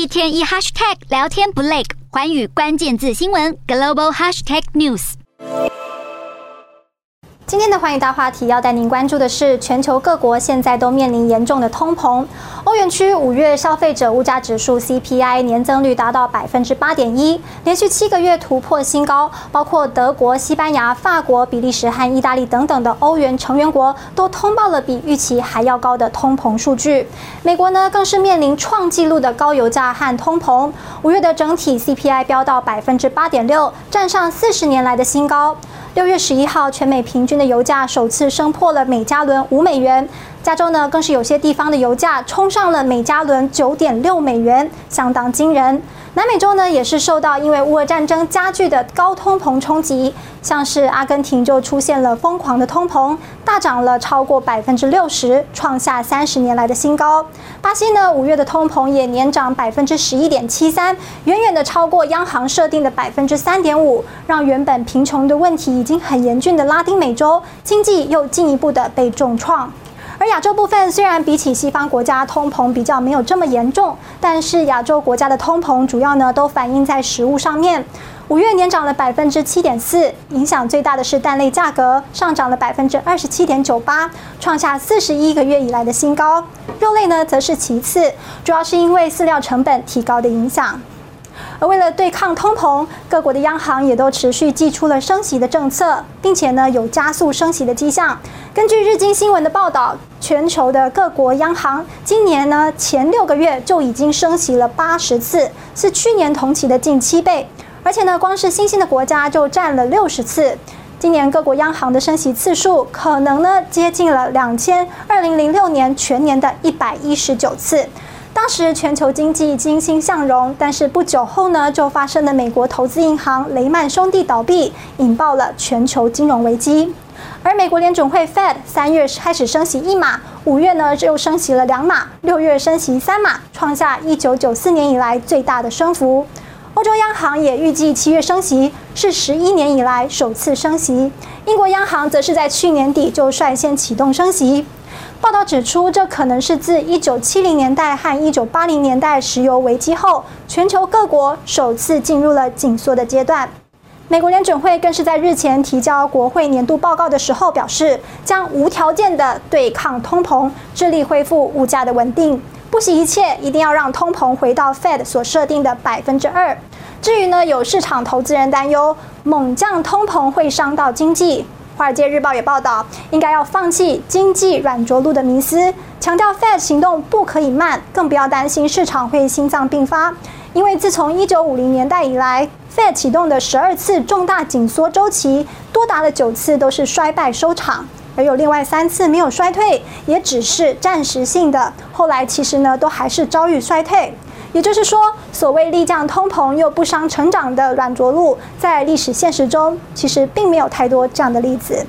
一天一 hashtag 聊天不累，寰宇关键字新闻 global hashtag news。今天的寰宇大话题要带您关注的是，全球各国现在都面临严重的通膨。欧元区五月消费者物价指数 CPI 年增率达到百分之八点一，连续七个月突破新高。包括德国、西班牙、法国、比利时和意大利等等的欧元成员国都通报了比预期还要高的通膨数据。美国呢，更是面临创纪录的高油价和通膨。五月的整体 CPI 飙到百分之八点六，站上四十年来的新高。六月十一号，全美平均的油价首次升破了每加仑五美元。加州呢，更是有些地方的油价冲上了每加仑九点六美元，相当惊人。南美洲呢，也是受到因为乌俄战争加剧的高通膨冲击，像是阿根廷就出现了疯狂的通膨，大涨了超过百分之六十，创下三十年来的新高。巴西呢，五月的通膨也年涨百分之十一点七三，远远的超过央行设定的百分之三点五，让原本贫穷的问题已经很严峻的拉丁美洲经济又进一步的被重创。而亚洲部分虽然比起西方国家通膨比较没有这么严重，但是亚洲国家的通膨主要呢都反映在食物上面。五月年涨了百分之七点四，影响最大的是蛋类价格上涨了百分之二十七点九八，创下四十一个月以来的新高。肉类呢则是其次，主要是因为饲料成本提高的影响。而为了对抗通膨，各国的央行也都持续祭出了升息的政策，并且呢有加速升息的迹象。根据日经新闻的报道，全球的各国央行今年呢前六个月就已经升息了八十次，是去年同期的近七倍。而且呢，光是新兴的国家就占了六十次。今年各国央行的升息次数可能呢接近了两千二零零六年全年的一百一十九次。当时全球经济欣欣向荣，但是不久后呢，就发生了美国投资银行雷曼兄弟倒闭，引爆了全球金融危机。而美国联准会 Fed 三月开始升息一码，五月呢又升息了两码，六月升息三码，创下一九九四年以来最大的升幅。欧洲央行也预计七月升息，是十一年以来首次升息。英国央行则是在去年底就率先启动升息。报道指出，这可能是自一九七零年代和一九八零年代石油危机后，全球各国首次进入了紧缩的阶段。美国联准会更是在日前提交国会年度报告的时候表示，将无条件的对抗通膨，致力恢复物价的稳定，不惜一切一定要让通膨回到 Fed 所设定的百分之二。至于呢，有市场投资人担忧猛降通膨会伤到经济。《华尔街日报》也报道，应该要放弃经济软着陆的迷思，强调 Fed 行动不可以慢，更不要担心市场会心脏病发。因为自从1950年代以来，Fed 启动的十二次重大紧缩周期，多达了九次都是衰败收场，而有另外三次没有衰退，也只是暂时性的，后来其实呢都还是遭遇衰退。也就是说，所谓利降通膨又不伤成长的软着陆，在历史现实中其实并没有太多这样的例子。